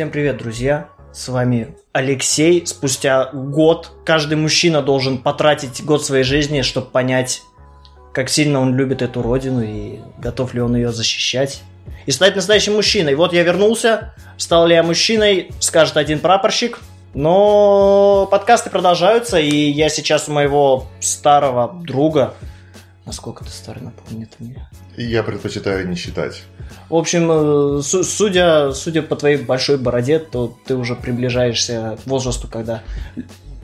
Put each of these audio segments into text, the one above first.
Всем привет, друзья! С вами Алексей. Спустя год каждый мужчина должен потратить год своей жизни, чтобы понять, как сильно он любит эту родину и готов ли он ее защищать. И стать настоящим мужчиной. Вот я вернулся, стал ли я мужчиной, скажет один прапорщик. Но подкасты продолжаются, и я сейчас у моего старого друга... Насколько ты старый, напомни это мне. Я предпочитаю не считать. В общем, э, су- судя, судя по твоей большой бороде, то ты уже приближаешься к возрасту, когда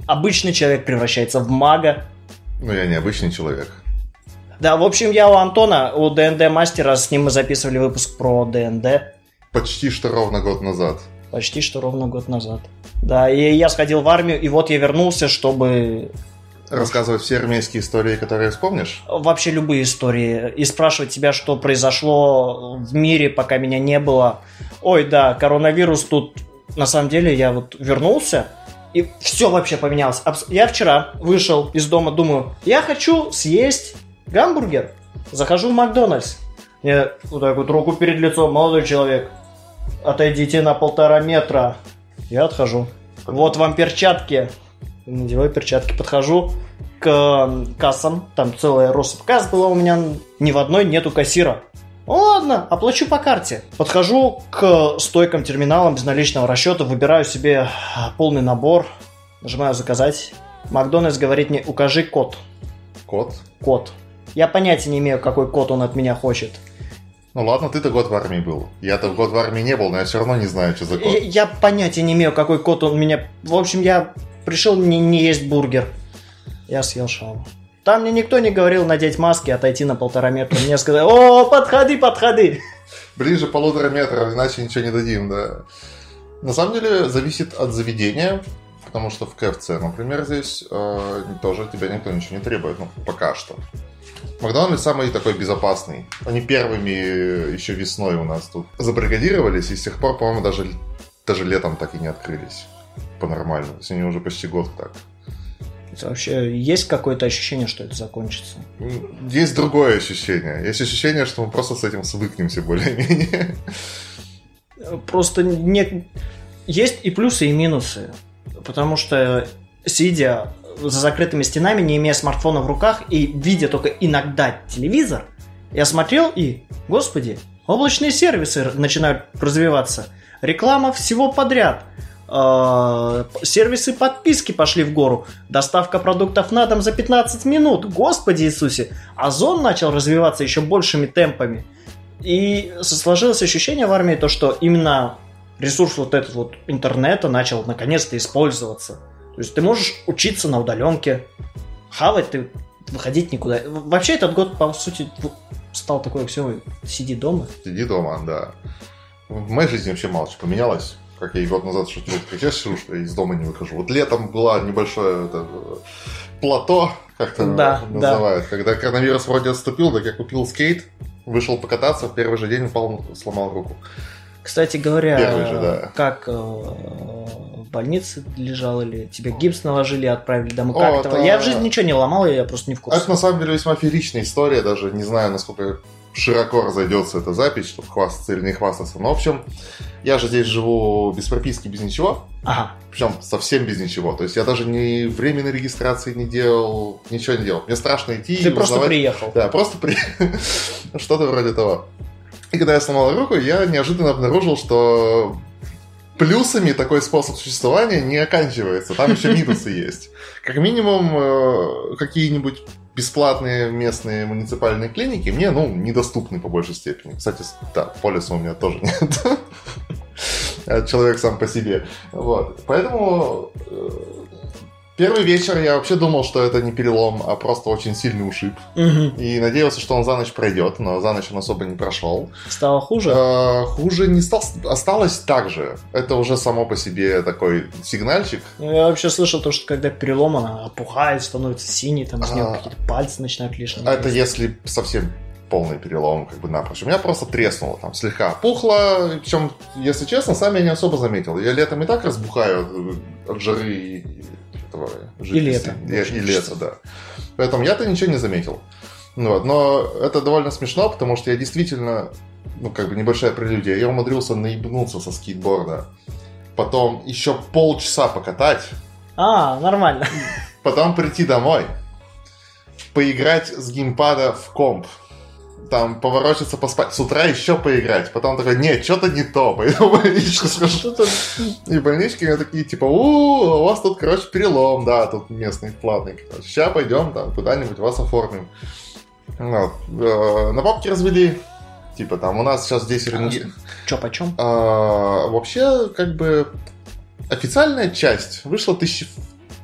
обычный человек превращается в мага. Но я необычный человек. Да, в общем, я у Антона, у ДНД мастера, с ним мы записывали выпуск про ДНД. Почти что ровно год назад. Почти что ровно год назад. Да, и я сходил в армию, и вот я вернулся, чтобы Рассказывать все армейские истории, которые вспомнишь? вообще любые истории и спрашивать тебя, что произошло в мире, пока меня не было. Ой, да, коронавирус тут. На самом деле я вот вернулся и все вообще поменялось. Я вчера вышел из дома, думаю, я хочу съесть гамбургер. Захожу в Макдональдс. Мне вот так вот руку перед лицом, молодой человек. Отойдите на полтора метра. Я отхожу. Вот вам перчатки. Надеваю перчатки, подхожу к кассам. Там целая россыпь касс была у меня. Ни в одной нету кассира. Ну Ладно, оплачу по карте. Подхожу к стойкам терминалам безналичного расчета, выбираю себе а, полный набор, нажимаю заказать. Макдональдс говорит мне, укажи код. Кот? Код. Я понятия не имею, какой код он от меня хочет. Ну ладно, ты-то год в армии был. Я-то год в армии не был, но я все равно не знаю, что за код. Я, я понятия не имею, какой код он меня... В общем, я пришел не, не есть бургер. Я съел шаурму. Там мне никто не говорил надеть маски, отойти на полтора метра. Мне сказали, о, подходи, подходи. Ближе полутора метров, иначе ничего не дадим, да. На самом деле, зависит от заведения, потому что в КФЦ, например, здесь э, тоже тебя никто ничего не требует, ну, пока что. Макдональдс самый такой безопасный. Они первыми еще весной у нас тут забаррикадировались, и с тех пор, по-моему, даже, даже летом так и не открылись по-нормальному. То есть они уже почти год так. Вообще, есть какое-то ощущение, что это закончится? Есть другое ощущение. Есть ощущение, что мы просто с этим свыкнемся более-менее. Просто не... есть и плюсы, и минусы. Потому что, сидя за закрытыми стенами, не имея смартфона в руках и видя только иногда телевизор, я смотрел и, господи, облачные сервисы начинают развиваться. Реклама всего подряд. Э, Сервисы подписки пошли в гору. Доставка продуктов на дом за 15 минут. Господи Иисусе. Озон начал развиваться еще большими темпами. И сложилось ощущение в армии, то, что именно ресурс вот этот вот интернета начал наконец-то использоваться. То есть ты можешь учиться на удаленке, хавать ты, выходить никуда. Вообще этот год, по сути, стал такой аксиомой. Сиди дома. Сиди дома, да. В моей жизни вообще мало чего поменялось. Как я и год назад шутил, как я сижу, что я из дома не выхожу. Вот летом было небольшое это, плато, как это Да, называют. Когда коронавирус вроде отступил, так я купил скейт, вышел покататься, в первый же день упал, сломал руку. Кстати говоря, Первый же, да. как э, в больнице лежал или тебе гипс наложили отправили домой? О, Как это? Я в жизни ничего не ломал, я просто не в курсе. Это на самом деле весьма фееричная история, даже не знаю, насколько широко разойдется эта запись, чтобы хвастаться или не хвастаться. Но, в общем, я же здесь живу без прописки, без ничего. Ага. Причем совсем без ничего. То есть я даже ни временной регистрации не делал, ничего не делал. Мне страшно идти Ты просто узнавать- приехал. Да, просто при... Что-то вроде того. И когда я сломал руку, я неожиданно обнаружил, что плюсами такой способ существования не оканчивается. Там еще минусы есть. Как минимум, э, какие-нибудь бесплатные местные муниципальные клиники мне, ну, недоступны по большей степени. Кстати, да, полиса у меня тоже нет. Человек сам по себе. Вот. Поэтому э, первый вечер я вообще думал, что это не перелом, а просто очень сильный ушиб. Мгм. И надеялся, что он за ночь пройдет, но за ночь он особо не прошел. Стало хуже? Э, Хуже не стал, осталось так же. Это уже само по себе такой сигнальчик. Ну, я вообще слышал то, что когда перелом, она опухает, становится синей, там из нее А. какие-то пальцы начинают лишние. Это лезть. если совсем полный перелом, как бы напрочь. У меня просто треснуло, там слегка пухло. Причем, если честно, сам я не особо заметил. Я летом и так разбухаю от, от жары и этого жидкости. лета. И, и лето, да. Поэтому я-то ничего не заметил. Ну Вот. Но это довольно смешно, потому что я действительно, ну, как бы небольшая прелюдия, я умудрился наебнуться со скейтборда. потом еще полчаса покатать, А, нормально. потом прийти домой, поиграть с геймпада в комп, там поворочиться, поспать, с утра еще поиграть, потом такой, нет, что-то не то, пойду в больничку схожу. И больнички мне такие, типа, у, у вас тут, короче, перелом, да, тут местный платный. Сейчас пойдем там куда-нибудь вас оформим. Вот. Э, На бабки развели. Типа, там у нас сейчас здесь ренги... Чё, почем? А, вообще, как бы, официальная часть вышла тысячи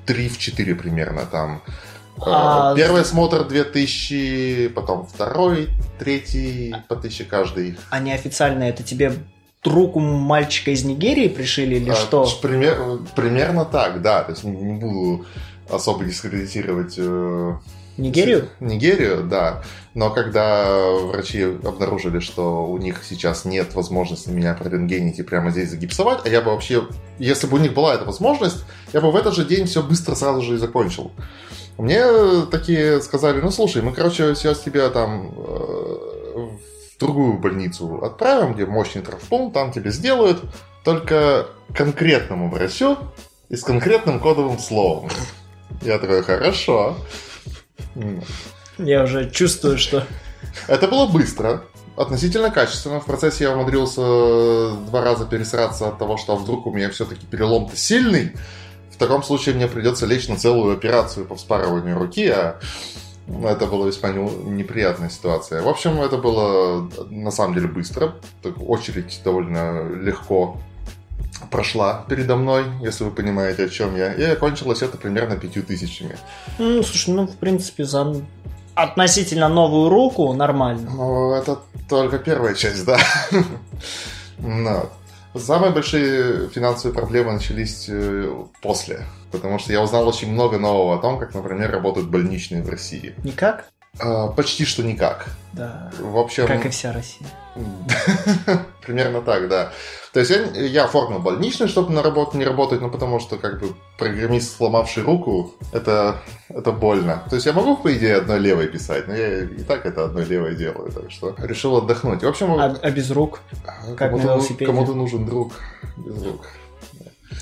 три, в четыре примерно там. А, А, Первый смотр 2000, потом второй, третий по 1000 каждый. А неофициально это тебе руку мальчика из Нигерии пришили или А, что? пример- примерно так, да. То есть не, не буду особо дискредитировать э, Нигерию? Нигерию, да. Но когда врачи обнаружили, что у них сейчас нет возможности меня прорентгенить и прямо здесь загипсовать, а я бы вообще, если бы у них была эта возможность, я бы в этот же день все быстро сразу же и закончил. Мне такие сказали, ну слушай, мы, короче, сейчас тебя там э, в другую больницу отправим, где мощный травмпункт, там тебе сделают, только конкретному врачу и с конкретным кодовым словом. Я такой, хорошо. Я уже чувствую, что... Это было быстро, относительно качественно. В процессе я умудрился два раза пересраться от того, что а вдруг у меня все-таки перелом-то сильный. В таком случае мне придется лечь на целую операцию по вспарыванию руки, а это была весьма не- неприятная ситуация. В общем, это было на самом деле быстро. Так, очередь довольно легко прошла передо мной, если вы понимаете, о чем я. И окончилось это примерно пятью тысячами. Ну, слушай, ну, в принципе, за относительно новую руку нормально. Ну, это только первая часть, да. Ну, Самые большие финансовые проблемы начались э, после. Потому что я узнал очень много нового о том, как, например, работают больничные в России. Никак? А, Почти что никак. Да. В общем, Как и вся Россия. примерно так, да. То есть я, я оформил больничный, чтобы на работу не работать, ну потому что как бы программист, сломавший руку, это, это больно. То есть я могу, по идее, одной левой писать, но я и так это одной левой делаю, так что решил отдохнуть. В общем, А, а без рук? как на кому-то, ну- велосипеде. кому-то нужен друг без рук.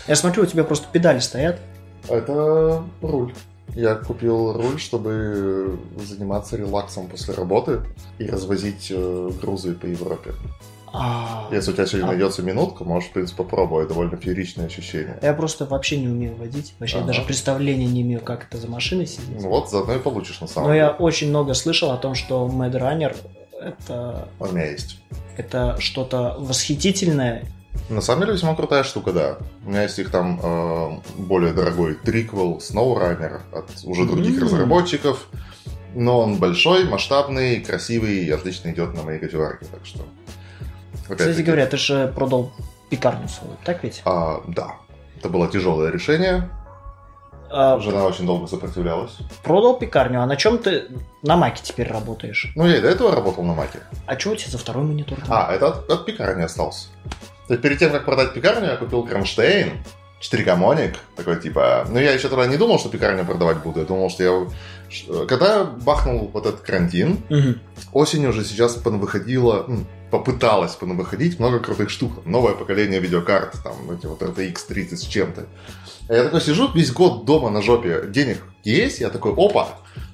Я смотрю, у тебя просто педали стоят. Это руль. Я купил руль, чтобы заниматься релаксом после работы и развозить э, грузы по Европе. А, Если у тебя сегодня А. найдется минутка, можешь, в принципе, попробовать. Довольно фееричное ощущение. Я просто вообще не умею водить. Вообще Ага. даже представления не имею, как это за машиной сидеть. Ну вот, заодно и получишь на самом Но деле. я очень много слышал о том, что Mad Runner это, У меня есть. это что-то восхитительное. На самом деле весьма крутая штука, да. У меня есть их там э, более дорогой триквел SnowRunner от уже других М. разработчиков. Но он большой, масштабный, красивый и отлично идет на моей кофеварке, так что... Кстати говоря, ты же продал пекарню свою, так ведь? а, да, это было тяжелое решение. А, Жена очень долго сопротивлялась. продал пекарню, а на чем ты на маке теперь работаешь? Ну, я и до этого работал на Маке. А что у тебя за второй монитор? там? А, это от, от пекарни остался. То есть перед тем, как продать пекарню, я купил кронштейн, 4 моник, такой типа... Ну, я еще тогда не думал, что пекарню продавать буду. Я думал, что я... Когда бахнул вот этот карантин, Мгм. осенью уже сейчас выходило, попыталась выходить много крутых штук. Новое поколение видеокарт, там, эти вот RTX 30 с чем-то. А я такой сижу весь год дома на жопе, денег есть, я такой, опа,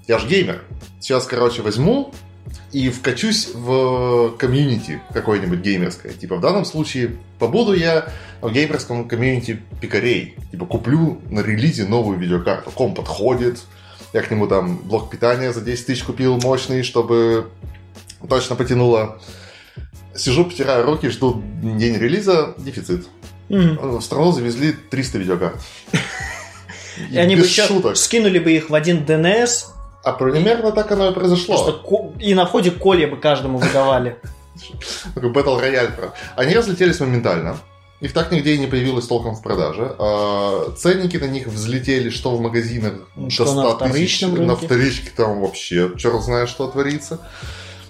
я же геймер. Сейчас, короче, возьму и вкачусь в комьюнити какое-нибудь геймерское. Типа, в данном случае побуду я в геймерском комьюнити пикарей. Типа, куплю на релизе новую видеокарту. Ком подходит, я к нему там блок питания за 10 тысяч купил мощный, чтобы точно потянуло. Сижу, потираю руки, жду день релиза, дефицит. Мгм. В страну завезли 300 видеокарт. И они бы еще шуток. скинули бы их в один DNS, А примерно так оно и произошло. ко- и на входе коли бы каждому выдавали. Такой Battle Royale. про- Они разлетелись моментально. Их так нигде и не появилось толком в продаже. А, ценники на них взлетели, что в магазинах Ну, до что 100 на тысяч. вторичном На рынке. вторичке там вообще черт знает, что творится.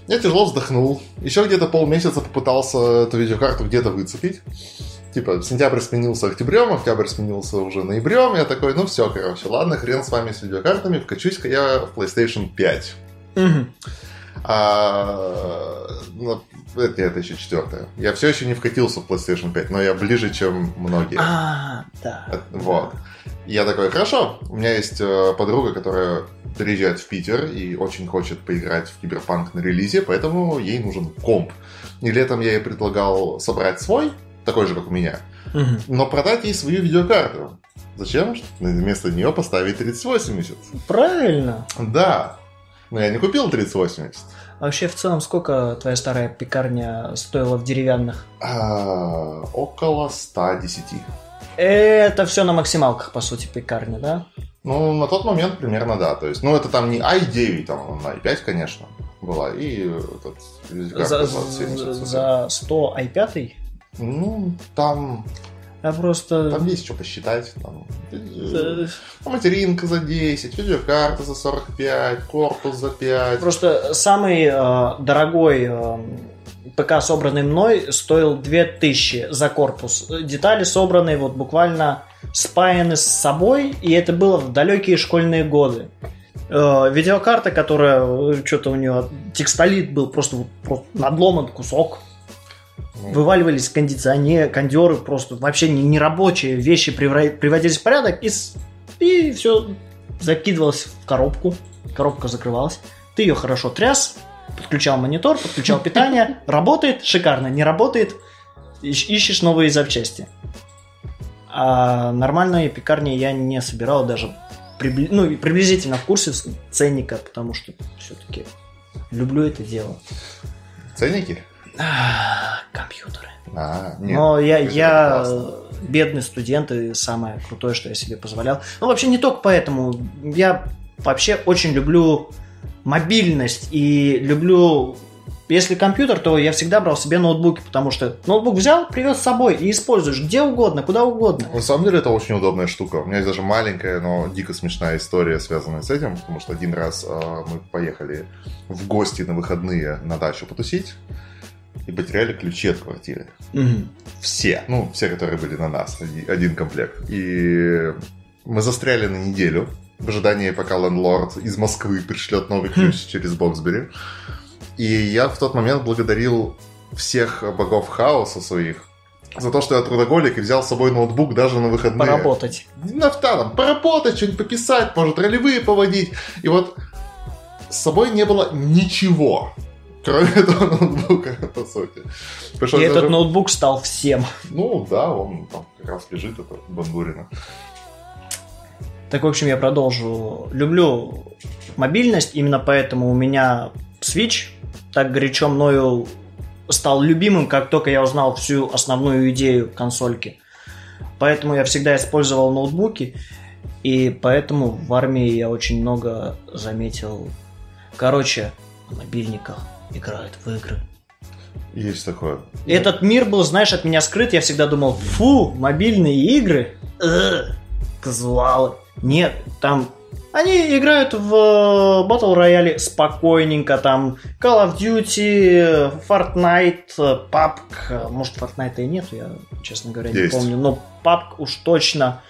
Я тяжело вздохнул. Еще где-то полмесяца попытался эту видеокарту где-то выцепить. Типа, сентябрь сменился октябрем, октябрь сменился уже ноябрем. Я такой, ну все, короче, ладно, хрен с вами с видеокартами, вкачусь-ка я в PlayStation 5. Мгм. А, ну, это, это еще четвертое. Я все еще не вкатился в PlayStation 5, но я ближе, чем многие. А, да. Вот. Я такой, хорошо, у меня есть э, подруга, которая приезжает в Питер и очень хочет поиграть в Киберпанк на релизе, поэтому ей нужен комп. И летом я ей предлагал собрать свой, такой же, как у меня, Мгм. но продать ей свою видеокарту. Зачем? Вместо нее поставить 3080. Правильно. Да. Но я не купил 3080. А Вообще, в целом, сколько твоя старая пекарня стоила в деревянных? А, около 110. Это все на максималках, по сути, пекарня, да? Ну, на тот момент примерно да. То есть, ну, это там не i9, там на i5, конечно, была. И этот, За, видеокарта за, 2070. за 100 i5? Ну, там, Я просто... там есть что посчитать. Там, э, материнка за 10, видеокарта за 45, корпус за 5. Просто самый э, дорогой э, ПК, собранный мной, стоил 2000 за корпус. Детали собраны вот буквально спаяны с собой, и это было в далекие школьные годы. Э, видеокарта, которая что-то у нее текстолит был просто, просто надломан кусок. Ну, Вываливались кондиционеры, кондеры, просто вообще не, не рабочие вещи приводились в порядок, и, и все закидывалось в коробку. Коробка закрывалась. Ты ее хорошо тряс, подключал монитор, подключал питание, работает, шикарно, не работает, ищ- ищешь новые запчасти. А нормальные пекарни я не собирал даже прибли- ну, приблизительно в курсе ценника, потому что все-таки люблю это дело. Ценники? Компьютеры. А, нет. Но я, я бедный студент и самое крутое, что я себе позволял. Ну, вообще не только поэтому. Я вообще очень люблю мобильность и люблю... Если компьютер, то я всегда брал себе ноутбуки, потому что ноутбук взял, привез с собой и используешь где угодно, куда угодно. На самом деле это очень удобная штука. У меня есть даже маленькая, но дико смешная история, связанная с этим, потому что один раз э, мы поехали в гости на выходные на дачу потусить и потеряли ключи от квартиры. Мгм. Все, ну, все, которые были на нас, оди- один комплект. И мы застряли на неделю в ожидании, пока лендлорд из Москвы пришлет новый ключ через Боксбери. И я в тот момент благодарил всех богов хаоса своих за то, что я трудоголик и взял с собой ноутбук даже на выходные. Поработать. Нафта, там, поработать, что-нибудь пописать, может, ролевые поводить. И вот с собой не было ничего, кроме этого ноутбука, по сути. Пришлось И этот даже- ноутбук стал всем. Ну, да, он там как раз лежит, это Бандурина. Так, в общем, я продолжу. Люблю мобильность, именно поэтому у меня Switch так горячо мною стал любимым, как только я узнал всю основную идею консольки. Поэтому я всегда использовал ноутбуки, и поэтому в армии я очень много заметил. Короче, на мобильниках играют в игры. Есть такое. Этот мир был, знаешь, от меня скрыт. Я всегда думал, фу, мобильные игры, э, казуалы. Нет, там они играют в э, Battle Royale спокойненько, там Call of Duty, Fortnite, э, PUBG, э, может Fortnite и нету, я, честно говоря, не Есть. помню, но PUBG уж точно.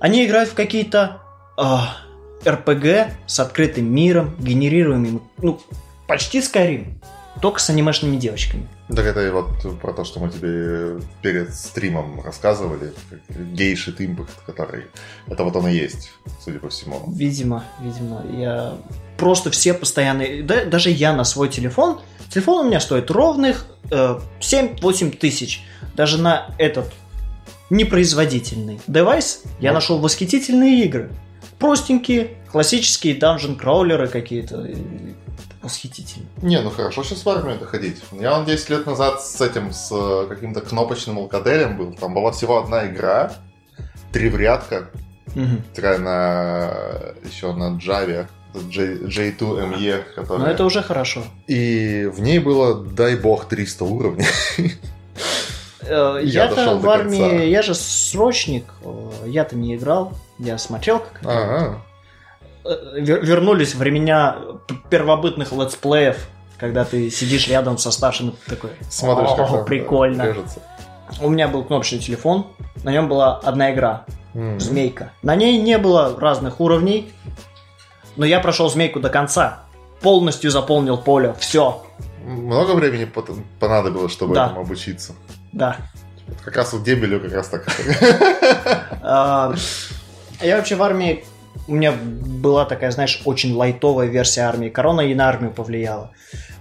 Они играют в какие-то а, RPG с открытым миром, генерируемым, ну, почти Skyrim, только с анимешными девочками. Так это и вот про то, что мы тебе перед стримом рассказывали. Гейши Импакт, который... Это вот он и есть, судя по всему. Видимо, видимо, я просто все постоянные, да, даже я на свой телефон, телефон у меня стоит ровных э, 7-8 тысяч, даже на этот непроизводительный девайс я нашел восхитительные игры, простенькие, классические данжен кроулеры какие-то, и восхитительные. Не, ну хорошо сейчас в армию это ходить. Я он 10 лет назад с этим, с э, каким-то кнопочным алкаделем был. Там была всего одна игра, три в рядка, такая на... еще на Java, J, J2ME, Но которая... это уже хорошо. И в ней было, дай бог, 300 уровней. Э, Я Я-то в армии, я же срочник, э, я-то не играл, я смотрел, как вернулись времена первобытных летсплеев, когда ты сидишь рядом со старшим и ты такой. Смотришь, «О, как там, прикольно. да, режется. У меня был кнопочный телефон, на нем была одна игра, М. Змейка. На ней не было разных уровней, но я прошел Змейку до конца. полностью заполнил поле. Все. Много времени понадобилось, чтобы Да. этому обучиться. Да. Как раз вот дебелю как раз так. А, Я вообще в армии... У меня была такая, знаешь, очень лайтовая версия армии. Корона и на армию повлияла.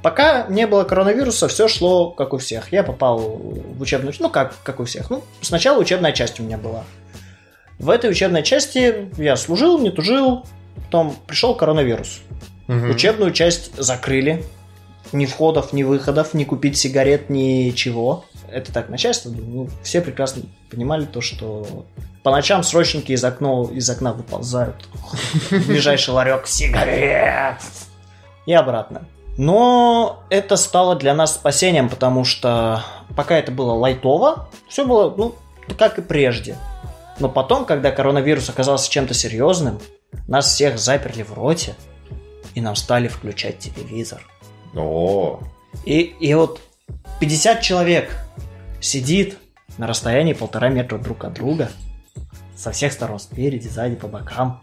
Пока не было коронавируса, все шло как у всех. Я попал в учебную... Ну, как, как у всех. Ну, сначала учебная часть у меня была. В этой учебной части я служил, не тужил. Потом пришел коронавирус. Мгм. Учебную часть закрыли. Ни входов, ни выходов, ни купить сигарет, ничего. Это так, начальство, ну, все прекрасно понимали то, что по ночам срочники из, окна, из окна выползают. Ближайший ларек сигарет. И обратно. Но это стало для нас спасением, потому что пока это было лайтово, все было, ну, как и прежде. Но потом, когда коронавирус оказался чем-то серьезным, нас всех заперли в роте, и нам стали включать телевизор. О, И, и вот 50 человек сидит на расстоянии полтора метра друг от друга, со всех сторон, спереди, сзади, по бокам,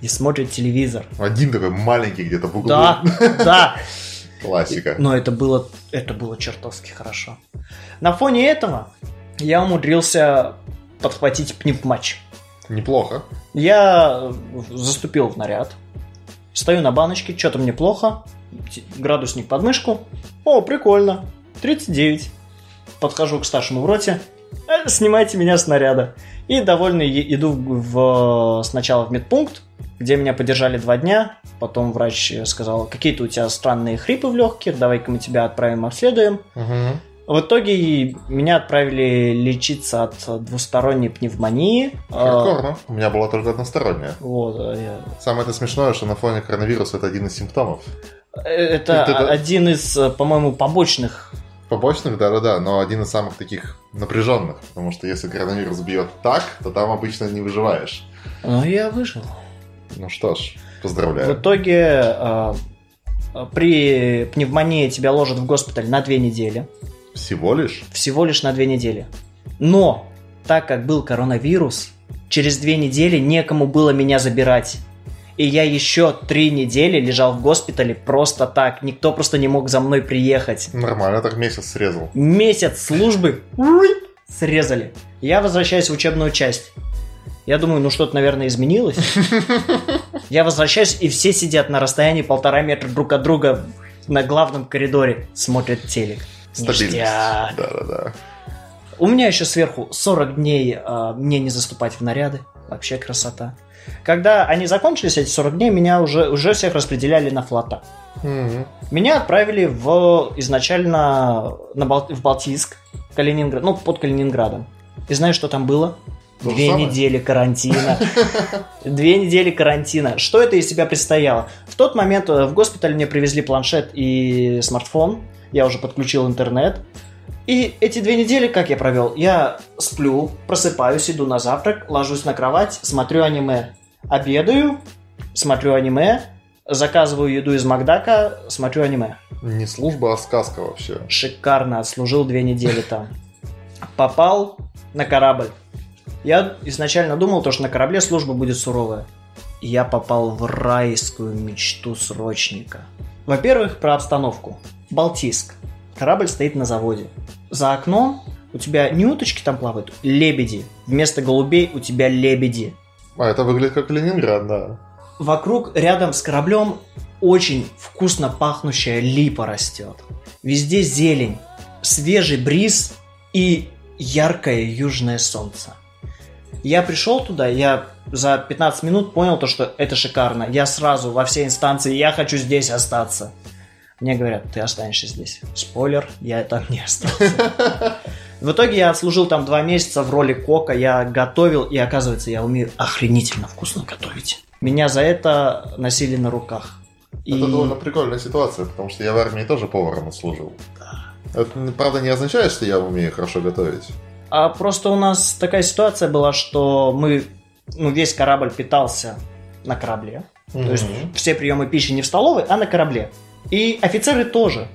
и смотрит телевизор. один такой маленький где-то в углу. Да, да. Классика. Но это было, это было чертовски хорошо. На фоне этого я умудрился подхватить пневматч. Неплохо. Я заступил в наряд, стою на баночке, что-то мне плохо, градусник под мышку. О, прикольно, 39. Подхожу к старшему в роте, «Э, снимайте меня с наряда. И довольный иду в, в- сначала в медпункт, где меня подержали два дня. Потом врач сказал, какие-то у тебя странные хрипы в легких, давай-ка мы тебя отправим, обследуем. Мгм. В итоге меня отправили лечиться от двусторонней пневмонии. А, Хардкорно. У меня была только односторонняя. Вот, а я- Самое это смешное, что на фоне коронавируса это один из симптомов. Э, Это Это- один из, э, по-моему, побочных. Побочных, да-да-да, но один из самых таких напряженных, потому что если коронавирус бьет так, то там обычно не выживаешь. Но я выжил. Ну что ж, В поздравляю. итоге э, э, при пневмонии тебя ложат в госпиталь на две недели. Всего лишь? Всего лишь на две недели. Но, так как был коронавирус, через две недели некому было меня забирать. И я еще три недели лежал в госпитале просто так. Никто просто не мог за мной приехать. Нормально, так месяц срезал. месяц службы срезали. Я возвращаюсь в учебную часть. Я думаю, ну что-то, наверное, изменилось. Я возвращаюсь, и все сидят на расстоянии полтора метра друг от друга на главном коридоре, смотрят телек. Стабильность. Да-да-да. У меня еще сверху 40 дней а, мне не заступать в наряды. Вообще красота. Когда они закончились, эти 40 дней, меня уже, уже всех распределяли на флота. Мгм. Меня отправили в изначально на Бал- в Балтийск, Калининград, ну, под Калининградом. И знаешь, что там было? То Две самое? недели карантина. Две недели карантина. Что это из себя предстояло? В тот момент э, в госпиталь мне привезли планшет и смартфон. Я уже подключил интернет. И эти две недели, как я провел? Я сплю, просыпаюсь, иду на завтрак, ложусь на кровать, смотрю аниме. Обедаю, смотрю аниме, заказываю еду из Макдака, смотрю аниме. Не служба, а сказка вообще. Шикарно, отслужил две недели там. Попал на корабль. Я изначально думал, то, что на корабле служба будет суровая. И я попал в райскую мечту срочника. Во-первых, про обстановку. Балтийск. Корабль стоит на заводе. За окном у тебя не уточки там плавают, лебеди. Вместо голубей у тебя лебеди. А, это выглядит как Ленинград, да. Вокруг, рядом с кораблем, очень вкусно пахнущая липа растет. Везде зелень, свежий бриз и яркое южное солнце. Я пришел туда, я за 15 минут понял то, что это шикарно. Я сразу во все инстанции, я хочу здесь остаться. Мне говорят, ты останешься здесь. Спойлер, я там не остался. В итоге я отслужил там два месяца в роли кока, я готовил, и оказывается, я умею охренительно вкусно готовить. Меня за это носили на руках. И Это довольно прикольная ситуация, потому что я в армии тоже поваром отслужил. Это, правда, не означает, что я умею хорошо готовить. А просто у нас такая ситуация была, что мы, ну, весь корабль питался на корабле. То есть все приемы пищи не в столовой, а на корабле. И офицеры тоже.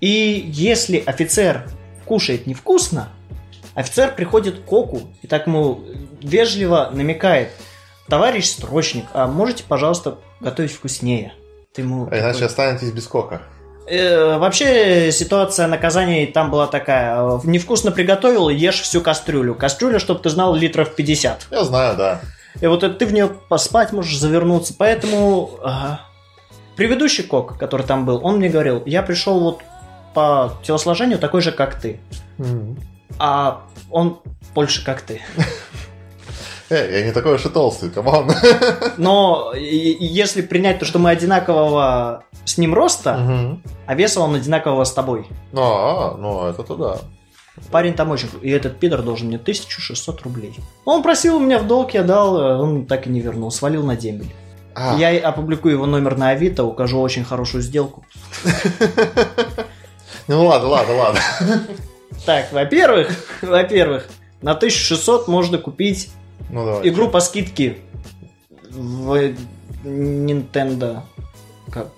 И если офицер кушает невкусно, офицер приходит к коку и так ему вежливо намекает, товарищ строчник, а можете, пожалуйста, готовить вкуснее? Ты ему А иначе такой- останетесь без кока. Э, вообще ситуация наказаний там была такая. Невкусно приготовил, ешь всю кастрюлю. Кастрюля, чтобы ты знал, литров 50. Я знаю, да. И вот ты в нее поспать можешь, завернуться. Поэтому ага. Предыдущий кок, который там был, он мне говорил, я пришел вот по телосложению такой же, как ты. А он больше как ты. Эй, я не такой уж и толстый, come on. Но если принять то, что мы одинакового с ним роста, а веса он одинакового с тобой. А, ну, это-то да. Парень там очень... И этот пидор должен мне 1600 рублей. Он просил у меня в долг, я дал, э, он так и не вернул, свалил на дембель. А, Я опубликую его номер на Авито, укажу очень хорошую сделку. Ну ладно, ладно, ладно. Так, во-первых, во-первых, на 1600 можно купить Ну игру по скидке в Nintendo. Как,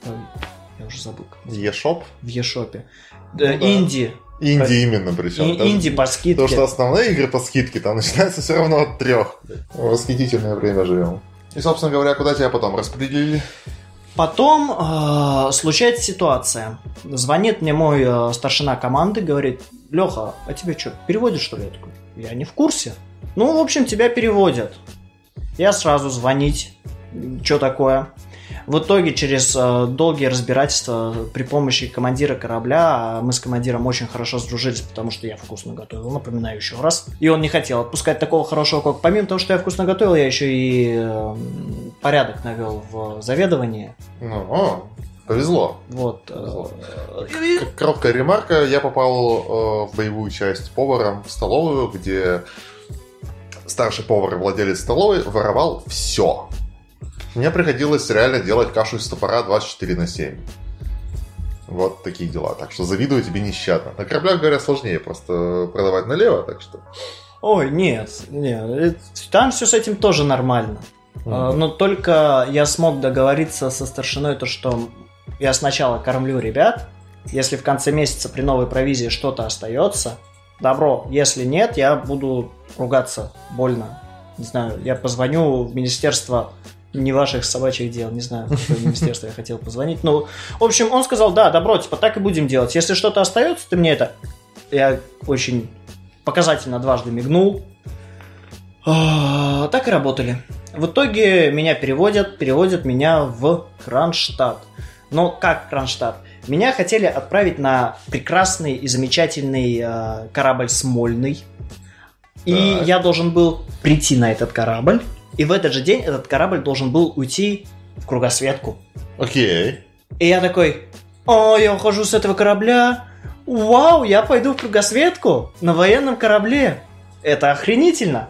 я уже забыл. как eShop? В eShop. Ну да. Инди. Инди именно причем. И- Инди по скидке. Потому что основные игры по скидке там начинаются все равно от трех. Восхитительное время живем. И, собственно говоря, куда тебя потом распределили? Потом э, случается ситуация. Звонит мне мой э, старшина команды, говорит, Леха, а тебе что, переводят что ли? Я такой, я не в курсе. Ну, в общем, тебя переводят. Я сразу звонить, что такое. В итоге, через э, долгие разбирательства при помощи командира корабля, а мы с командиром очень хорошо сдружились, потому что я вкусно готовил, напоминаю еще раз. И он не хотел отпускать такого хорошего кока. Помимо того, что я вкусно готовил, я еще и э, порядок навел в заведовании. Ну, повезло. Вот. э, Повезло. К- Короткая ремарка. Я попал э, в боевую часть поваром в столовую, где старший повар и владелец столовой воровал все. Мне приходилось реально делать кашу из топора 24 на 7. Вот такие дела. Так что завидую тебе нещадно. На кораблях, говорят, сложнее просто продавать налево, так что... Ой, нет, нет, э, там все с этим тоже нормально. Э, Но только я смог договориться со старшиной, то что я сначала кормлю ребят, если в конце месяца при новой провизии что-то остается, добро, если нет, я буду ругаться больно. Не знаю, я позвоню в министерство не ваших собачьих дел, не знаю, в какое министерство я хотел позвонить. Ну, в общем, он сказал, да, добро, типа, так и будем делать. Если что-то остается, ты мне это... Я очень показательно дважды мигнул. А, Так и работали. В итоге меня переводят, переводят меня в Кронштадт. Но как Кронштадт? Меня хотели отправить на прекрасный и замечательный э, корабль Смольный. И Так. я должен был прийти на этот корабль. И в этот же день этот корабль должен был уйти в кругосветку. Окей. И я такой, о, я ухожу с этого корабля. Вау, я пойду в кругосветку на военном корабле. Это охренительно.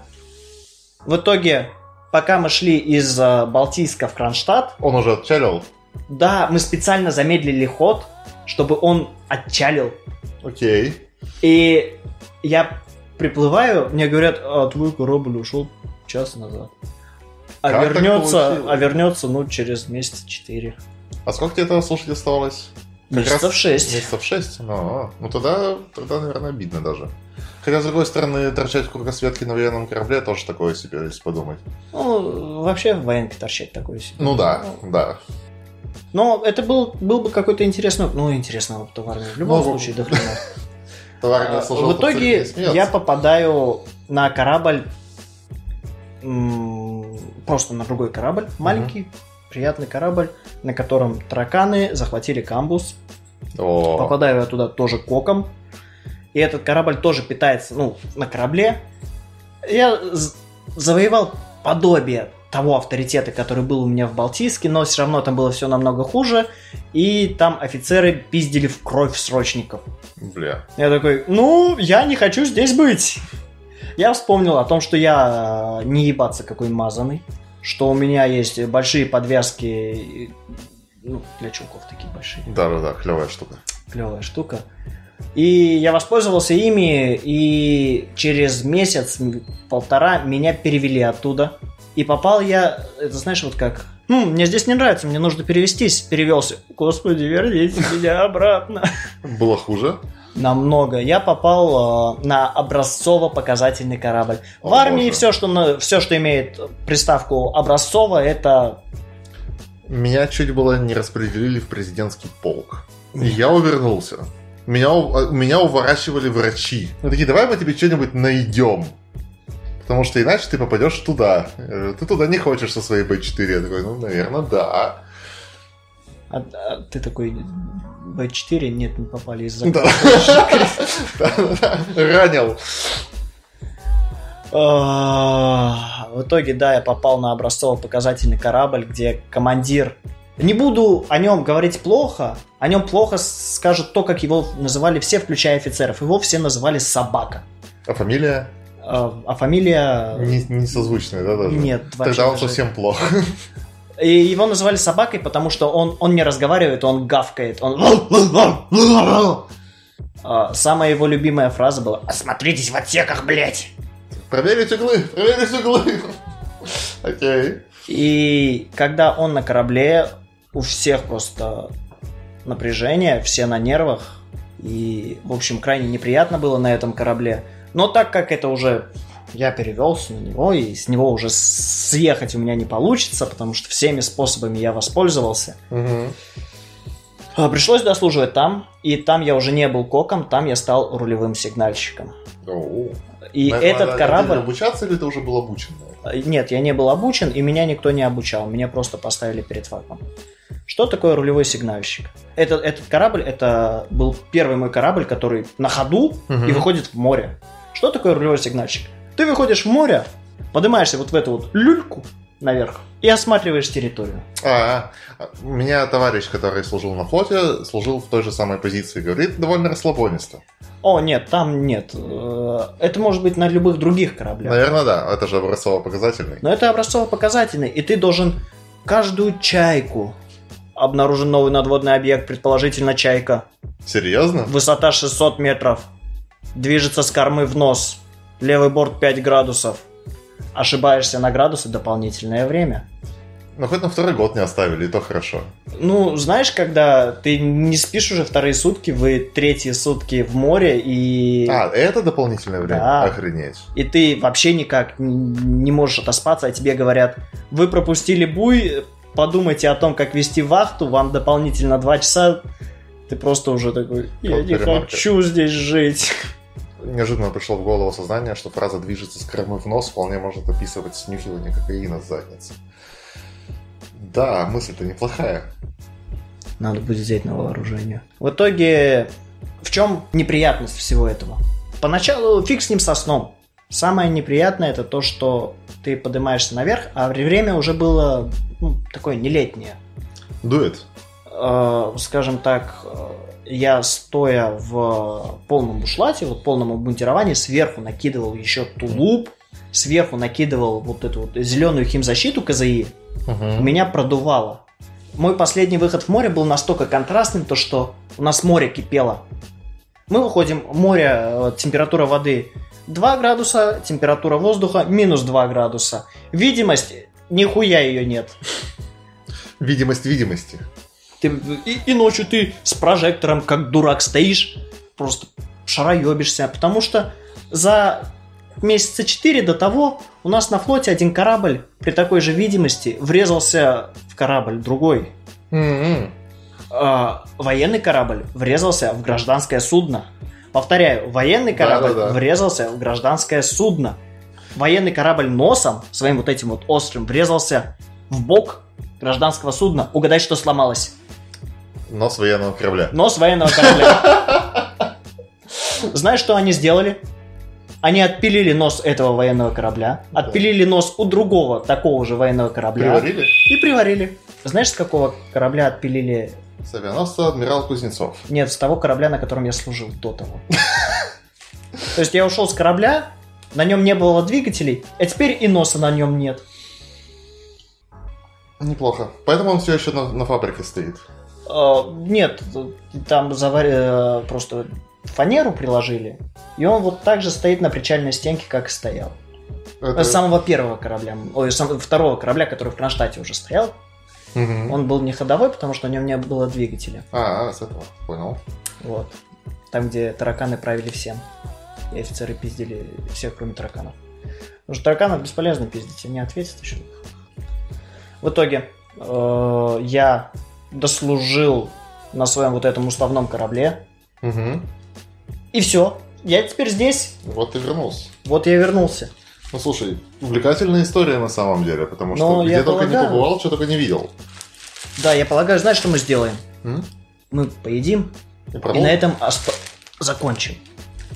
В итоге, пока мы шли из э, Балтийска в Кронштадт, Он уже отчалил? да, мы специально замедлили ход, чтобы он отчалил. Окей. И я приплываю, мне говорят, а твой корабль ушел час назад. А Как вернется, а вернется, ну, через месяц четыре. А сколько тебе этого слушать оставалось? Как Месяцев раз шесть. Месяцев шесть? Ну, а. ну тогда, тогда, наверное, обидно даже. Хотя, с другой стороны, торчать в кругосветке на военном корабле тоже такое себе, если подумать. Ну, вообще в военке торчать такое себе. Ну да, да. Но это был, был бы какой-то интересный, ну, интересный опыт в армии. В любом Ну, случае, до хрена. А, В итоге я попадаю на корабль, просто на другой корабль, маленький, приятный корабль, на котором тараканы захватили камбус. О, Попадаю я туда тоже коком. И этот корабль тоже питается, ну, на корабле. Я завоевал подобие того авторитета, который был у меня в Балтийске, но все равно там было все намного хуже. И там офицеры пиздили в кровь срочников. бля. Я такой, ну, я не хочу здесь быть. Я вспомнил о том, что я э, не ебаться какой мазанный, что у меня есть большие подвязки, ну, для чулков такие большие Да-да-да, клевая штука. клевая штука. И я воспользовался ими, и через месяц, м, полтора меня перевели оттуда. И попал я, это знаешь, вот как... Ну, мне здесь не нравится, мне нужно перевестись. Перевелся. Господи, верните меня обратно. Было хуже? Намного. Я попал э, на образцово-показательный корабль. О, В армии боже. все что, все, что имеет приставку образцово, это Меня чуть было не распределили в президентский полк. И я увернулся. Меня, у- меня уворачивали врачи. Они такие, давай мы тебе что-нибудь найдем. Потому что иначе ты попадешь туда. Э, Ты туда не хочешь со своей Б4. Я такой, ну, наверное, да. А, а ты такой, Б4? Нет, не попали из-за... Да. Ранил. А, В итоге, да, я попал на образцово-показательный корабль, где командир... Не буду о нем говорить плохо, о нем плохо скажут то, как его называли все, включая офицеров. Его все называли собака. А фамилия А а фамилия... не, не созвучная, да, даже? Нет, Тогда он даже- совсем плохо. И его называли собакой, потому что он, он не разговаривает, он гавкает. Он... А, Самая его любимая фраза была «Осмотритесь в отсеках, блядь!» Проверить углы, проверить углы. Окей. И когда он на корабле, у всех просто напряжение, все на нервах. И, в общем, крайне неприятно было на этом корабле. Но так как это уже я перевелся на него, и с него уже съехать у меня не получится, потому что всеми способами я воспользовался, а, пришлось дослуживать там. И там я уже не был коком, там я стал рулевым сигнальщиком. Оу. И На это этот надо корабль... отдельно обучаться или ты уже был обучен? на? Нет, я не был обучен, и меня никто не обучал. Меня просто поставили перед фактом. Что такое рулевой сигнальщик? Это, этот корабль, это был первый мой корабль, который на ходу Мгм. и выходит в море. Что такое рулевой сигнальщик? Ты выходишь в море, поднимаешься вот в эту вот люльку наверх и осматриваешь территорию. А, у меня товарищ, который служил на флоте, служил в той же самой позиции. Говорит, довольно расслабонисто. О, нет, там нет. Э, Это может быть на любых других кораблях. Наверное, да. Это же образцово-показательный. Но это образцово-показательный, и ты должен каждую чайку обнаружен новый надводный объект, предположительно чайка. Серьезно? Высота 600 метров. Движется с кормы в нос. Левый борт 5 градусов. Ошибаешься на градусы дополнительное время. Ну, хоть на второй год не оставили, и то хорошо. Ну, знаешь, когда ты не спишь уже вторые сутки, вы третьи сутки в море, и, А, это дополнительное время? Да. Охренеть. и ты вообще никак не можешь отоспаться, а тебе говорят, вы пропустили буй, подумайте о том, как вести вахту, вам дополнительно 2 часа. Ты просто уже такой, я не хочу здесь жить. Неожиданно пришло в голову сознание, что фраза «движется с кормы в нос» вполне может описывать снюхивание кокаина с задницы. Да, мысль-то неплохая. Надо будет взять на вооружение. В итоге, в чем неприятность всего этого? Поначалу фиг с ним со сном. Самое неприятное это то, что ты поднимаешься наверх, а время уже было ну, такое нелетнее. Дует. Э, скажем так, э, я стоя в полном бушлате, вот полном обмундировании, сверху накидывал еще тулуп, сверху накидывал вот эту вот зеленую химзащиту КЗИ, меня продувало. Мой последний выход в море был настолько контрастным, то что у нас море кипело. Мы выходим, море, э, температура воды 2 градуса, температура воздуха минус 2 градуса. Видимость, нихуя ее нет. Видимость видимости. Ты, и, и ночью ты с прожектором, как дурак, стоишь, просто шароебишься, потому что за месяца 4 до того у нас на флоте один корабль при такой же видимости врезался в корабль другой. М-м. А, военный корабль врезался в гражданское судно. Повторяю, военный корабль Да-да-да. врезался в гражданское судно. Военный корабль носом, своим вот этим вот острым, врезался в бок гражданского судна. Угадай, что сломалось. Нос военного корабля. Нос военного корабля. Знаешь, что они сделали? Они отпилили нос этого военного корабля, отпилили нос у другого такого же военного корабля Приварили? и приварили. Знаешь, с какого корабля отпилили? С авианосца адмирал Кузнецов. Нет, с того корабля, на котором я служил до того. То есть я ушел с корабля, на нем не было двигателей, а теперь и носа на нем нет. Неплохо. Поэтому он все еще на, на фабрике стоит. Э, Нет, там завари... э, просто фанеру приложили, и он вот так же стоит на причальной стенке, как и стоял. Это- С самого первого корабля, ой, сам- второго корабля, который в Кронштадте уже стоял, Мгм. он был не ходовой, потому что на нем не было двигателя. А, а, с этого. Понял. Вот. Там, где тараканы правили всем. И офицеры пиздили всех, кроме тараканов. Потому что тараканов бесполезно пиздить, они ответят еще. В итоге, э, я дослужил на своем вот этом уставном корабле. Угу. И все. Я теперь здесь. Вот ты вернулся. Вот я вернулся. Ну слушай, увлекательная история на самом деле, потому что Но где я только не полагаю- побывал, что только не видел. Да, я полагаю, знаешь, что мы сделаем? М? Мы поедим И и на этом осп- закончим.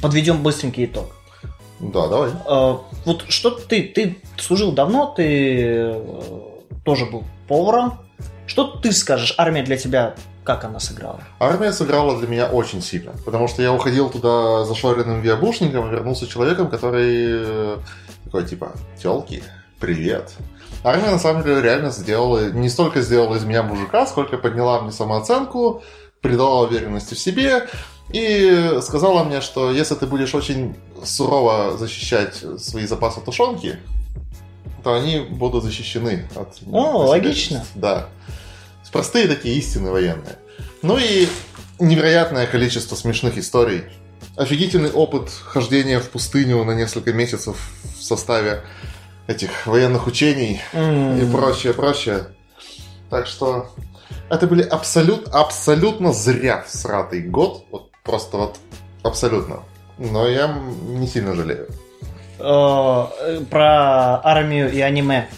Подведем быстренький итог. Да, давай. Э, вот что ты, ты служил давно, ты э, тоже был поваром. Что ты скажешь, армия для тебя, как она сыграла? Армия сыграла для меня очень сильно, потому что я уходил туда зашоренным виабушником и вернулся человеком, который э, такой типа, телки, привет. Армия на самом деле реально сделала, не столько сделала из меня мужика, сколько подняла мне самооценку, придала уверенности в себе и сказала мне, что если ты будешь очень сурово защищать свои запасы тушенки, то они будут защищены от... О, логично. Да. Простые такие истины военные. Ну и невероятное количество смешных историй. Офигительный опыт хождения в пустыню на несколько месяцев в составе этих военных учений и прочее, прочее. Так что это были абсолют, абсолютно зря всратый год. Вот просто вот абсолютно. Но я не сильно жалею. Э, Про армию и аниме.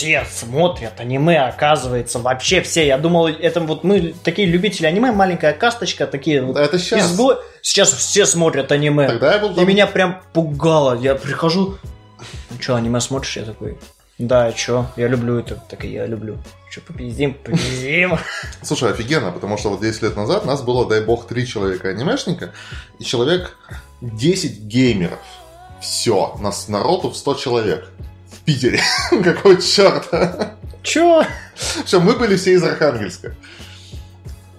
Все смотрят аниме, оказывается, вообще все. Я думал, это вот мы такие любители аниме, маленькая касточка, такие вот Это сейчас. изго- Сейчас все смотрят аниме. Тогда я был И там- меня прям пугало. Я прихожу, ну что, аниме смотришь? Я такой, да, что, я люблю это. Так и я люблю. Что, попиздим, попиздим. Слушай, офигенно, потому что вот 10 лет назад нас было, дай бог, 3 человека анимешника и человек 10 геймеров. Все, нас народу в 100 человек. В Питере. Какого черта? Чё? Все, мы были все из Архангельска.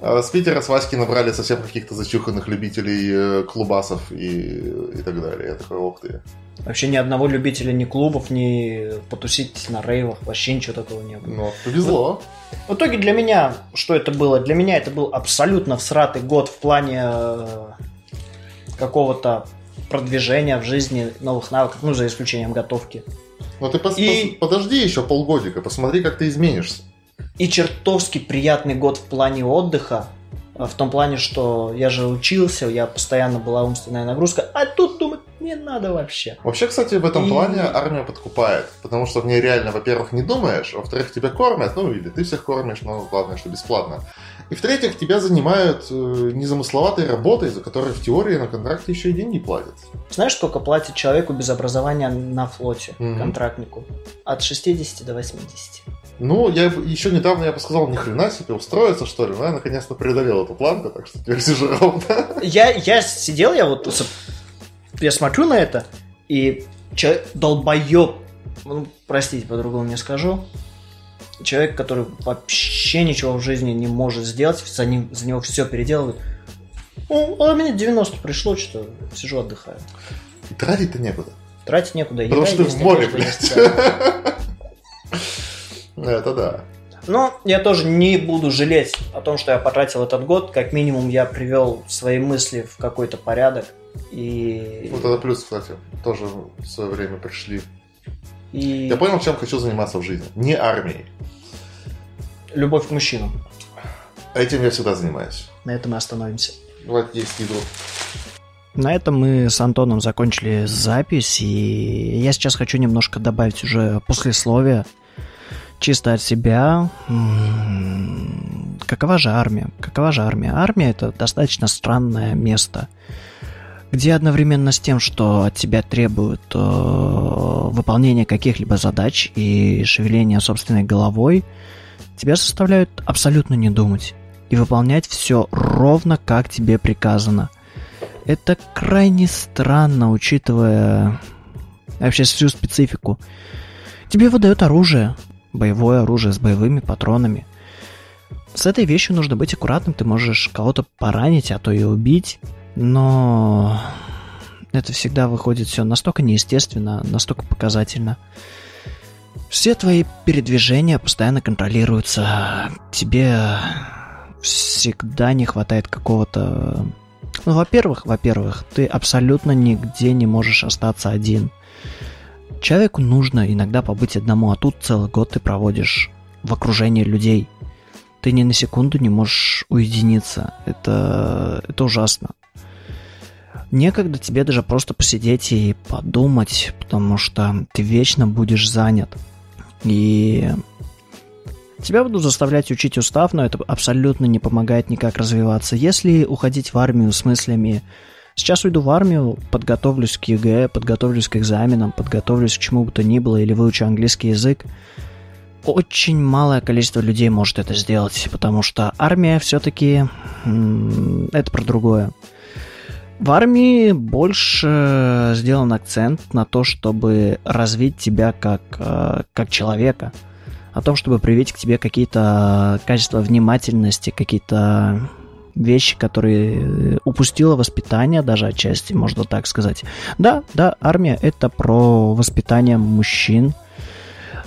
А С Питера, с Васьки набрали совсем каких-то зачуханных любителей э, клубасов и, и так далее. Я такой, ох ты. Вообще ни одного любителя ни клубов, ни потусить на рейвах, вообще ничего такого не было. Ну, повезло. В итоге для меня, что это было? Для меня это был абсолютно всратый год в плане э, какого-то продвижения в жизни новых навыков, ну, за исключением готовки. Но ты пос- И- подожди еще полгодика, посмотри, как ты изменишься. И чертовски приятный год в плане отдыха, э, в том плане, что я же учился, я постоянно была умственная нагрузка, а тут думать не надо вообще. Вообще, кстати, в этом И- плане армия подкупает. Потому что в ней реально, во-первых, не думаешь, во-вторых, тебя кормят, ну или ты всех кормишь, но главное, что бесплатно. И в-третьих, тебя занимают э, незамысловатой работой, за которой в теории на контракте еще и деньги платят. Знаешь, сколько платит человеку без образования на флоте, Мгм. контрактнику? От 60 до 80. Ну, я еще недавно я бы сказал, ни хрена себе, устроиться, что ли, но я наконец-то преодолел эту планку, так что теперь сижу ровно. Я, я сидел, я вот я смотрю на это, и человек долбоеб, ну, простите, по-другому не скажу, человек, который вообще ничего в жизни не может сделать, за, ним, за него все переделывает. Ну, а мне 90 пришло, что сижу отдыхаю. И тратить-то некуда. Тратить некуда. Потому еда что ты в море, блядь. Это да. Но я тоже не буду жалеть о том, что я потратил этот год. Как минимум я привел свои мысли в какой-то порядок. И, Вот это плюс, кстати, тоже в свое время пришли. И Я понял, чем хочу заниматься в жизни. Не армией. любовь к мужчинам. Этим я всегда занимаюсь. На этом мы остановимся. Вот есть еду. На этом мы с Антоном закончили запись, и я сейчас хочу немножко добавить уже послесловие, чисто от себя. Какова же армия? Какова же армия? Армия это достаточно странное место, где одновременно с тем, что от тебя требуют э, выполнения каких-либо задач и шевеления собственной головой, тебя заставляют абсолютно не думать и выполнять все ровно как тебе приказано. Это крайне странно, учитывая вообще всю специфику. Тебе выдают оружие, боевое оружие с боевыми патронами. С этой вещью нужно быть аккуратным, ты можешь кого-то поранить, а то и убить, но это всегда выходит все настолько неестественно, настолько показательно. Все твои передвижения постоянно контролируются. Тебе всегда не хватает какого-то... Ну, во-первых, во-первых, ты абсолютно нигде не можешь остаться один. Человеку нужно иногда побыть одному, а тут целый год ты проводишь в окружении людей. Ты ни на секунду не можешь уединиться. Это, это ужасно. Некогда тебе даже просто посидеть и подумать, потому что ты вечно будешь занят. И Тебя будут заставлять учить устав, но это абсолютно не помогает никак развиваться. Если уходить в армию с мыслями Сейчас уйду в армию, подготовлюсь к ЕГЭ, подготовлюсь к экзаменам, подготовлюсь к чему бы то ни было или выучу английский язык. Очень малое количество людей может это сделать, потому что армия все-таки это про другое. В армии больше сделан акцент на то, чтобы развить тебя как, э, как человека – о том, чтобы привить к тебе какие-то качества внимательности, какие-то вещи, которые упустила воспитание, даже отчасти, можно так сказать. Да, да, армия это про воспитание мужчин,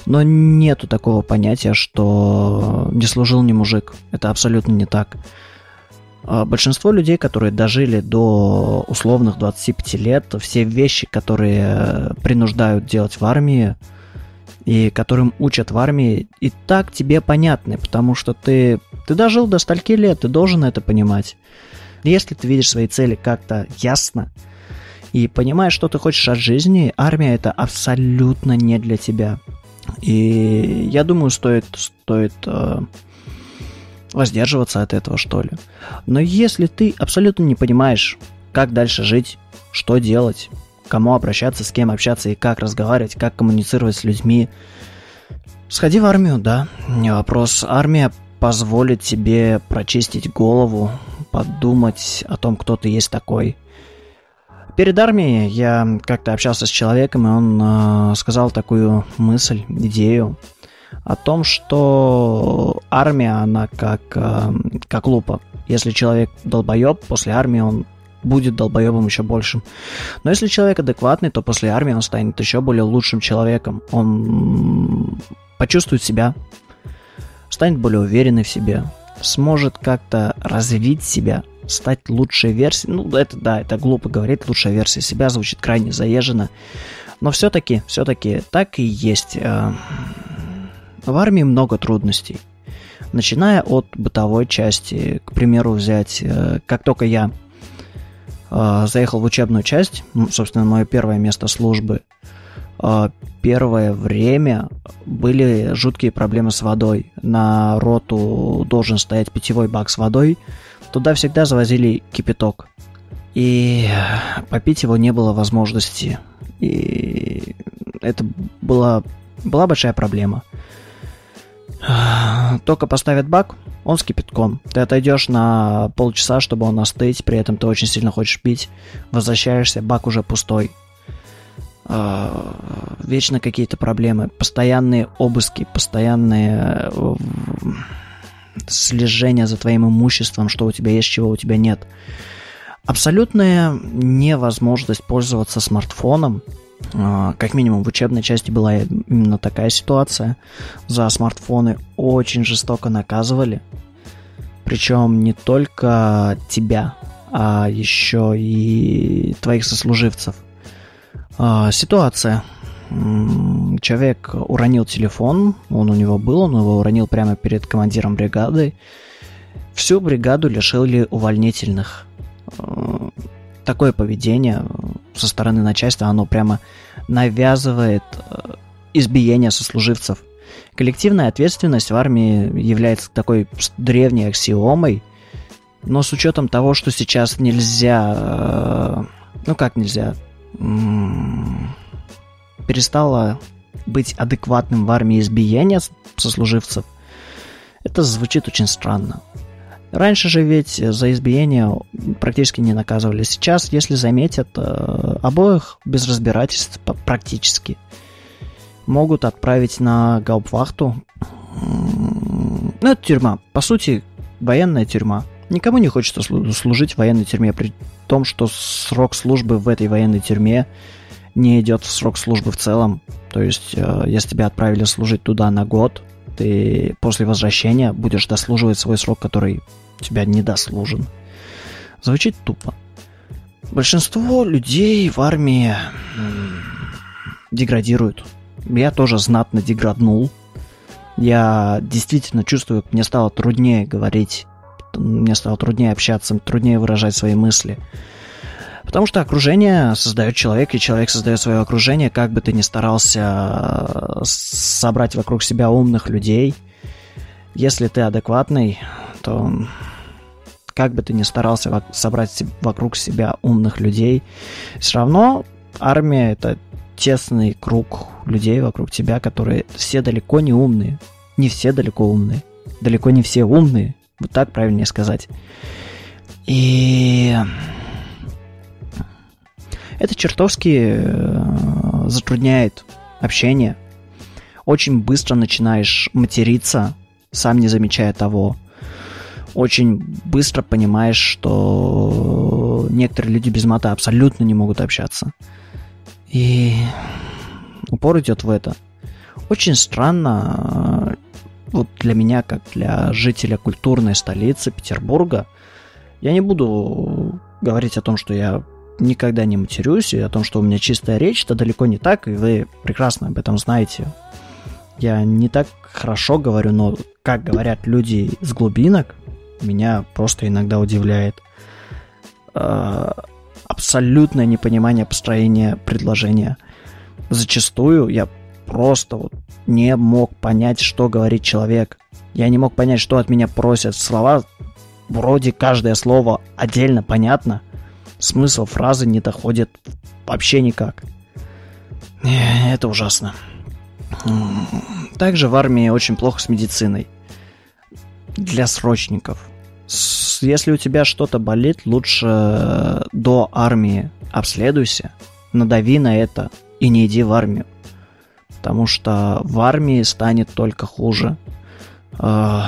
но нету такого понятия, что не служил не мужик. Это абсолютно не так. А большинство людей, которые дожили до условных 25 лет, все вещи, которые принуждают делать в армии, и которым учат в армии, и так тебе понятны, потому что ты, ты дожил до стольки лет, ты должен это понимать. Если ты видишь свои цели как-то ясно и понимаешь, что ты хочешь от жизни, армия это абсолютно не для тебя. И я думаю, стоит, стоит э, воздерживаться от этого, что ли. Но если ты абсолютно не понимаешь, как дальше жить, что делать, кому обращаться, с кем общаться и как разговаривать, как коммуницировать с людьми. Сходи в армию, да, не вопрос. Армия позволит тебе прочистить голову, подумать о том, кто ты есть такой. Перед армией я как-то общался с человеком, и он э, сказал такую мысль, идею о том, что армия, она как, э, как лупа. Если человек долбоеб, после армии он будет долбоебом еще большим. Но если человек адекватный, то после армии он станет еще более лучшим человеком. Он почувствует себя, станет более уверенный в себе, сможет как-то развить себя, стать лучшей версией. Ну, это да, это глупо говорить, лучшая версия себя звучит крайне заезженно. Но все-таки, все-таки так и есть. Э, в армии много трудностей. Начиная от бытовой части, к примеру, взять, э, как только я а, заехал в учебную часть, собственно, мое первое место службы. А, первое время были жуткие проблемы с водой. На роту должен стоять питьевой бак с водой. Туда всегда завозили кипяток. И попить его не было возможности. И это была, была большая проблема. Только поставят бак, он с кипятком. Ты отойдешь на полчаса, чтобы он остыть, при этом ты очень сильно хочешь пить, возвращаешься, бак уже пустой. А, вечно какие-то проблемы, постоянные обыски, постоянные э, слежения за твоим имуществом, что у тебя есть, чего у тебя нет. Абсолютная невозможность пользоваться смартфоном а, как минимум в учебной части была именно такая ситуация. За смартфоны очень жестоко наказывали. Причем не только тебя, а еще и твоих сослуживцев. А, ситуация. Человек уронил телефон, он у него был, он его уронил прямо перед командиром бригады. Всю бригаду лишили увольнительных. А, такое поведение со стороны начальства, оно прямо навязывает э, избиение сослуживцев. Коллективная ответственность в армии является такой древней аксиомой, но с учетом того, что сейчас нельзя, э, ну как нельзя, перестало быть адекватным в армии избиения сослуживцев, это звучит очень странно. Раньше же ведь за избиение практически не наказывали. Сейчас, если заметят, э, обоих без разбирательств практически могут отправить на гаупвахту. Ну, это тюрьма. По сути, военная тюрьма. Никому не хочется служить в военной тюрьме, при том, что срок службы в этой военной тюрьме не идет в срок службы в целом. То есть, э, если тебя отправили служить туда на год, ты после возвращения будешь дослуживать свой срок, который тебя недослужен. Звучит тупо. Большинство людей в армии деградируют. Я тоже знатно деграднул. Я действительно чувствую, мне стало труднее говорить, мне стало труднее общаться, труднее выражать свои мысли. Потому что окружение создает человек, и человек создает свое окружение, как бы ты ни старался э, собрать вокруг себя умных людей. Если ты адекватный, то как бы ты ни старался собрать вокруг себя умных людей, все равно армия это тесный круг людей вокруг тебя, которые все далеко не умные. Не все далеко умные. Далеко не все умные. Вот так правильнее сказать. И это чертовски э, затрудняет общение. Очень быстро начинаешь материться, сам не замечая того. Очень быстро понимаешь, что некоторые люди без мата абсолютно не могут общаться. И упор идет в это. Очень странно, э, вот для меня, как для жителя культурной столицы Петербурга, я не буду говорить о том, что я никогда не матерюсь, и о том, что у меня чистая речь, это далеко не так, и вы прекрасно об этом знаете. Я не так хорошо говорю, но как говорят люди с глубинок, меня просто иногда удивляет. А, абсолютное непонимание построения предложения. Зачастую я просто вот не мог понять, что говорит человек. Я не мог понять, что от меня просят. Слова, вроде каждое слово отдельно понятно, смысл фразы не доходит вообще никак. Это ужасно. Также в армии очень плохо с медициной. Для срочников. Если у тебя что-то болит, лучше э, до армии обследуйся, надави на это и не иди в армию. Потому что в армии станет только хуже. Э,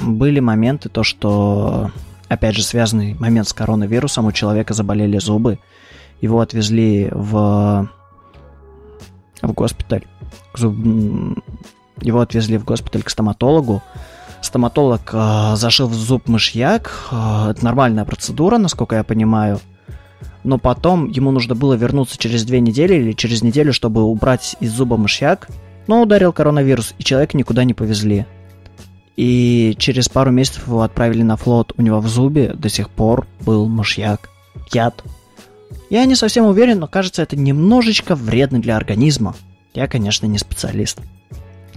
были моменты, то что, опять же, связанный момент с коронавирусом, у человека заболели зубы, его отвезли в, в госпиталь. Его отвезли в госпиталь к стоматологу, стоматолог э, зашил в зуб мышьяк. Э, это нормальная процедура, насколько я понимаю. Но потом ему нужно было вернуться через две недели или через неделю, чтобы убрать из зуба мышьяк. Но ударил коронавирус, и человека никуда не повезли. И через пару месяцев его отправили на флот. У него в зубе до сих пор был мышьяк. Яд. Я не совсем уверен, но кажется, это немножечко вредно для организма. Я, конечно, не специалист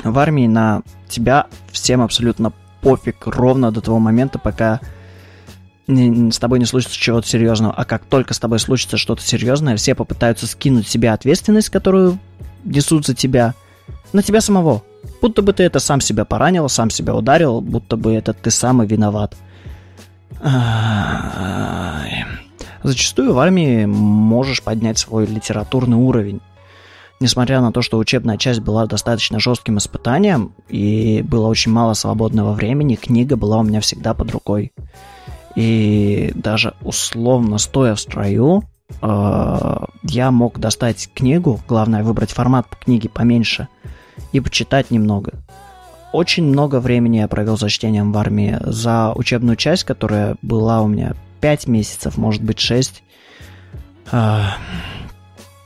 в армии на тебя всем абсолютно пофиг ровно до того момента, пока с тобой не случится чего-то серьезного. А как только с тобой случится что-то серьезное, все попытаются скинуть себе ответственность, которую несут за тебя, на тебя самого. Будто бы ты это сам себя поранил, сам себя ударил, будто бы это ты сам и виноват. Зачастую в армии можешь поднять свой литературный уровень несмотря на то, что учебная часть была достаточно жестким испытанием и было очень мало свободного времени, книга была у меня всегда под рукой. И даже условно стоя в строю, э, я мог достать книгу, главное выбрать формат книги поменьше и почитать немного. Очень много времени я провел за чтением в армии. За учебную часть, которая была у меня 5 месяцев, может быть 6, э,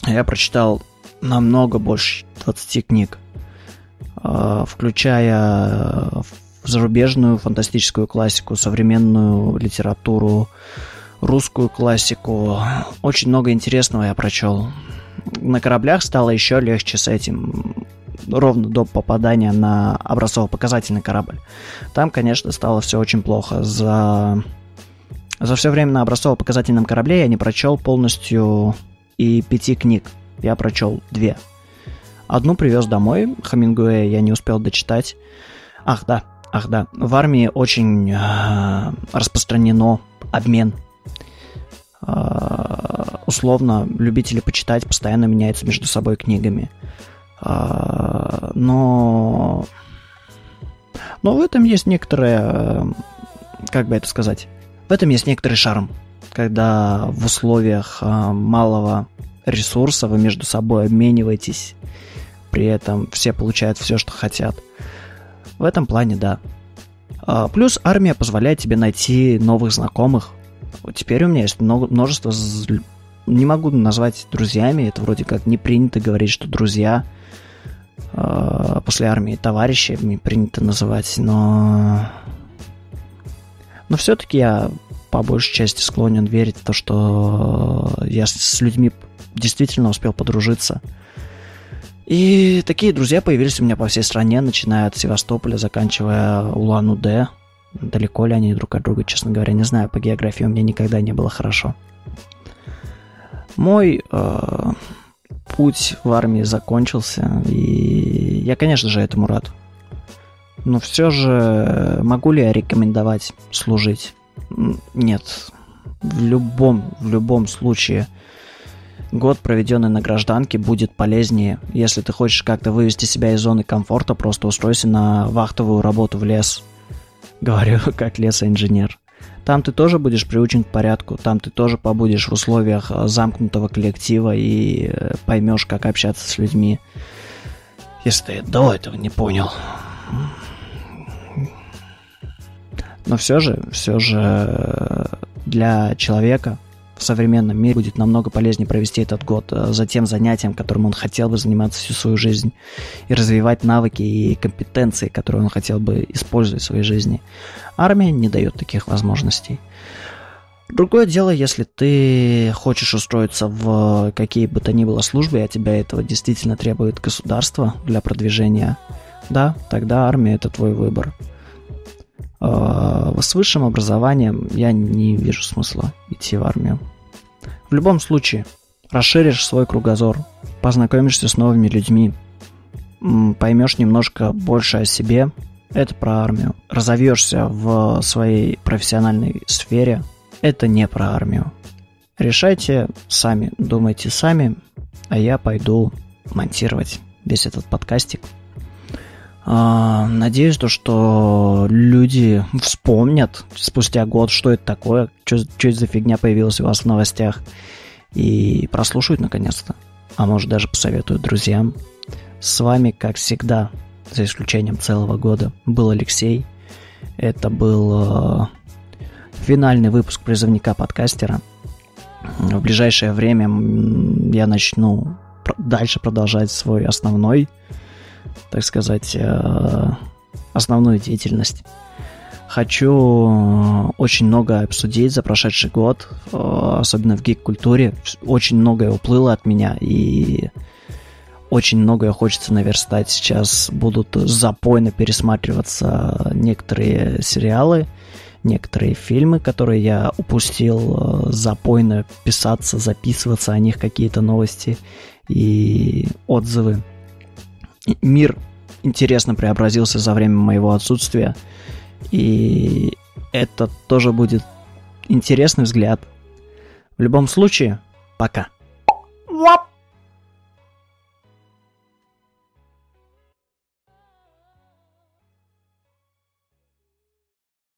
я прочитал намного больше 20 книг, а, включая зарубежную фантастическую классику, современную литературу, русскую классику. Очень много интересного я прочел. На кораблях стало еще легче с этим, ровно до попадания на образцово-показательный корабль. Там, конечно, стало все очень плохо. За, за все время на образцово-показательном корабле я не прочел полностью и пяти книг я прочел две. Одну привез домой, Хамингуэя я не успел дочитать. Ах, да, ах, да. В армии очень э, распространено обмен. Э, условно, любители почитать постоянно меняются между собой книгами. Э, но... Но в этом есть некоторое... Как бы это сказать? В этом есть некоторый шарм. Когда в условиях э, малого ресурса, вы между собой обмениваетесь, при этом все получают все, что хотят. В этом плане, да. А, плюс армия позволяет тебе найти новых знакомых. Вот теперь у меня есть много, множество не могу назвать друзьями, это вроде как не принято говорить, что друзья э, после армии товарищи принято называть, но... Но все-таки я по большей части склонен верить в то, что я с людьми действительно успел подружиться. И такие друзья появились у меня по всей стране, начиная от Севастополя, заканчивая Улан-Удэ. Далеко ли они друг от друга, честно говоря, не знаю. По географии у меня никогда не было хорошо. Мой э, путь в армии закончился, и я, конечно же, этому рад. Но все же могу ли я рекомендовать служить? Нет. В любом, в любом случае год, проведенный на гражданке, будет полезнее. Если ты хочешь как-то вывести себя из зоны комфорта, просто устройся на вахтовую работу в лес. Говорю, как лесоинженер. Там ты тоже будешь приучен к порядку, там ты тоже побудешь в условиях э, замкнутого коллектива и э, поймешь, как общаться с людьми. Если ты до этого не понял. Но все же, все же э, для человека в современном мире будет намного полезнее провести этот год э, за тем занятием, которым он хотел бы заниматься всю свою жизнь, и развивать навыки и компетенции, которые он хотел бы использовать в своей жизни. Армия не дает таких возможностей. Другое дело, если ты хочешь устроиться в какие бы то ни было службы, а тебя этого действительно требует государство для продвижения, да, тогда армия это твой выбор. Э, с высшим образованием я не вижу смысла идти в армию. В любом случае, расширишь свой кругозор, познакомишься с новыми людьми, поймешь немножко больше о себе, это про армию. Разовьешься в своей профессиональной сфере, это не про армию. Решайте сами, думайте сами, а я пойду монтировать весь этот подкастик – а, то, что люди вспомнят спустя год, что это такое, что, что это за фигня появилась у вас в новостях, и прослушают наконец-то. А может даже посоветуют друзьям. С вами, как всегда, за исключением целого года, был Алексей. Это был э, финальный выпуск призывника подкастера. В ближайшее время я начну дальше продолжать свой основной так сказать, э, основную деятельность. Хочу э, очень много обсудить за прошедший год, э, особенно в гик-культуре. Очень многое уплыло от меня, и очень многое хочется наверстать. Сейчас будут запойно пересматриваться некоторые сериалы, некоторые фильмы, которые я упустил, запойно писаться, записываться о них какие-то новости и отзывы мир интересно преобразился за время моего отсутствия. И это тоже будет интересный взгляд. В любом случае, пока. Wap.